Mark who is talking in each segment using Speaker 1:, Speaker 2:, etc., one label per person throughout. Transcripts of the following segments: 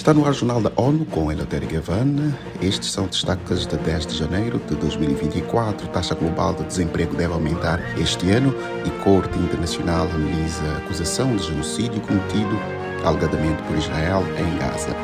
Speaker 1: Está no ar o Jornal da ONU com Elatéria Gavana. Estes são destaques de 10 de janeiro de 2024. A taxa global de desemprego deve aumentar este ano e Corte Internacional analisa a acusação de genocídio cometido alegadamente por Israel em Gaza.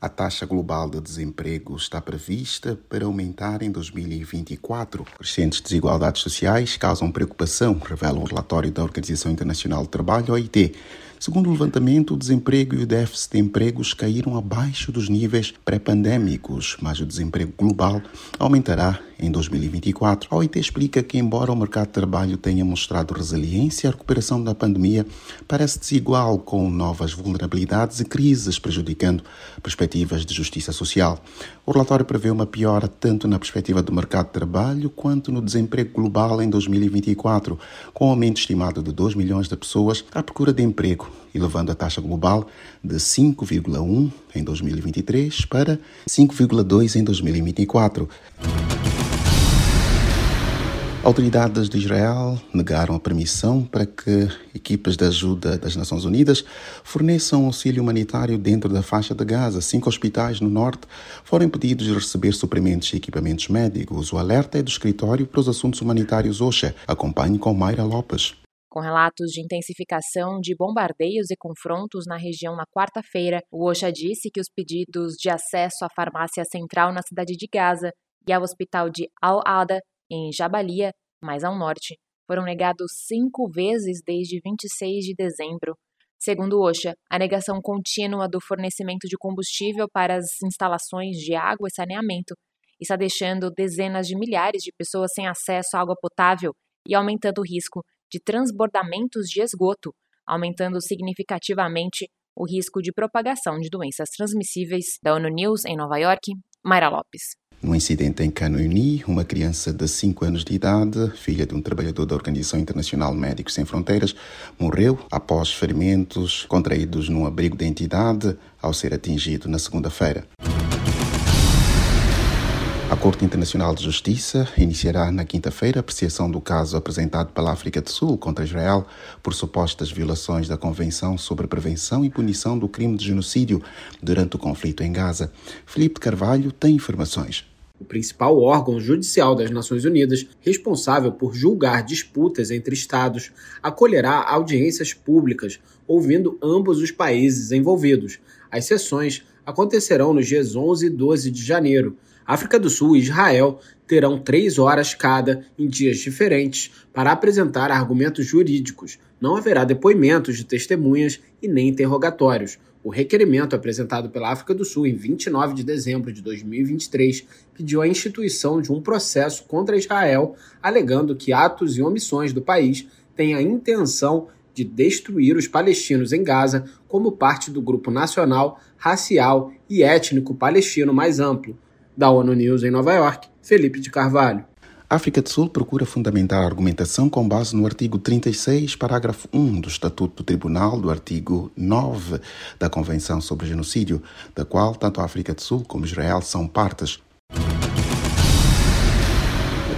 Speaker 1: A taxa global de desemprego está prevista para aumentar em 2024. Crescentes desigualdades sociais causam preocupação, revela um relatório da Organização Internacional do Trabalho, OIT. Segundo o levantamento, o desemprego e o déficit de empregos caíram abaixo dos níveis pré-pandêmicos, mas o desemprego global aumentará em 2024. A OIT explica que, embora o mercado de trabalho tenha mostrado resiliência, a recuperação da pandemia parece desigual, com novas vulnerabilidades e crises prejudicando perspectivas de justiça social. O relatório prevê uma piora tanto na perspectiva do mercado de trabalho quanto no desemprego global em 2024, com um aumento estimado de 2 milhões de pessoas à procura de emprego elevando a taxa global de 5,1 em 2023 para 5,2 em 2024. Autoridades de Israel negaram a permissão para que equipas de ajuda das Nações Unidas forneçam auxílio humanitário dentro da faixa de Gaza. Cinco hospitais no norte foram impedidos de receber suprimentos e equipamentos médicos. O alerta é do Escritório para os Assuntos Humanitários OSHA. Acompanhe com Mayra Lopes.
Speaker 2: Com relatos de intensificação de bombardeios e confrontos na região na quarta-feira, o OSHA disse que os pedidos de acesso à farmácia central na cidade de Gaza e ao hospital de Al-Ada, em Jabalia, mais ao norte, foram negados cinco vezes desde 26 de dezembro. Segundo o OSHA, a negação contínua do fornecimento de combustível para as instalações de água e saneamento está deixando dezenas de milhares de pessoas sem acesso à água potável e aumentando o risco de transbordamentos de esgoto, aumentando significativamente o risco de propagação de doenças transmissíveis. Da ONU News em Nova York, Mayra Lopes.
Speaker 1: No incidente em Canoni, uma criança de 5 anos de idade, filha de um trabalhador da Organização Internacional Médicos Sem Fronteiras, morreu após ferimentos contraídos num abrigo de entidade ao ser atingido na segunda-feira. A Corte Internacional de Justiça iniciará na quinta-feira a apreciação do caso apresentado pela África do Sul contra Israel por supostas violações da Convenção sobre Prevenção e Punição do Crime de Genocídio durante o conflito em Gaza. Felipe Carvalho tem informações.
Speaker 3: O principal órgão judicial das Nações Unidas, responsável por julgar disputas entre Estados, acolherá audiências públicas, ouvindo ambos os países envolvidos. As sessões acontecerão nos dias 11 e 12 de janeiro. África do Sul e Israel terão três horas cada, em dias diferentes, para apresentar argumentos jurídicos. Não haverá depoimentos de testemunhas e nem interrogatórios. O requerimento apresentado pela África do Sul em 29 de dezembro de 2023 pediu a instituição de um processo contra Israel, alegando que atos e omissões do país têm a intenção de destruir os palestinos em Gaza como parte do grupo nacional, racial e étnico palestino mais amplo. Da ONU News em Nova York, Felipe de Carvalho.
Speaker 1: A África do Sul procura fundamentar a argumentação com base no artigo 36, parágrafo 1 do Estatuto do Tribunal, do artigo 9 da Convenção sobre Genocídio, da qual tanto a África do Sul como Israel são partes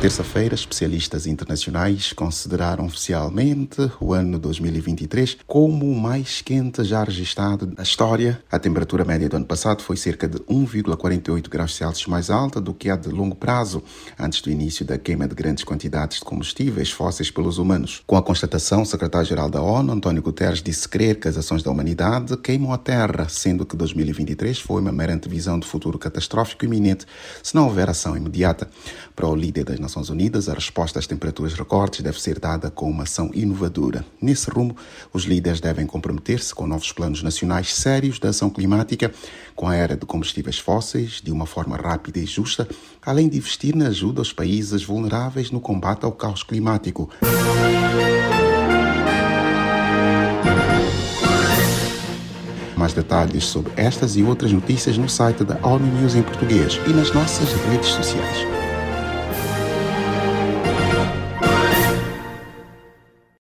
Speaker 1: terça-feira, especialistas internacionais consideraram oficialmente o ano 2023 como o mais quente já registrado na história. A temperatura média do ano passado foi cerca de 1,48 graus Celsius mais alta do que a de longo prazo, antes do início da queima de grandes quantidades de combustíveis fósseis pelos humanos. Com a constatação, o secretário-geral da ONU, António Guterres, disse crer que as ações da humanidade queimam a Terra, sendo que 2023 foi uma mera antevisão de futuro catastrófico iminente se não houver ação imediata. Para o líder das Nações Nações Unidas, a resposta às temperaturas recordes deve ser dada com uma ação inovadora. Nesse rumo, os líderes devem comprometer-se com novos planos nacionais sérios de ação climática, com a era de combustíveis fósseis, de uma forma rápida e justa, além de investir na ajuda aos países vulneráveis no combate ao caos climático. Mais detalhes sobre estas e outras notícias no site da ONU News em português e nas nossas redes sociais.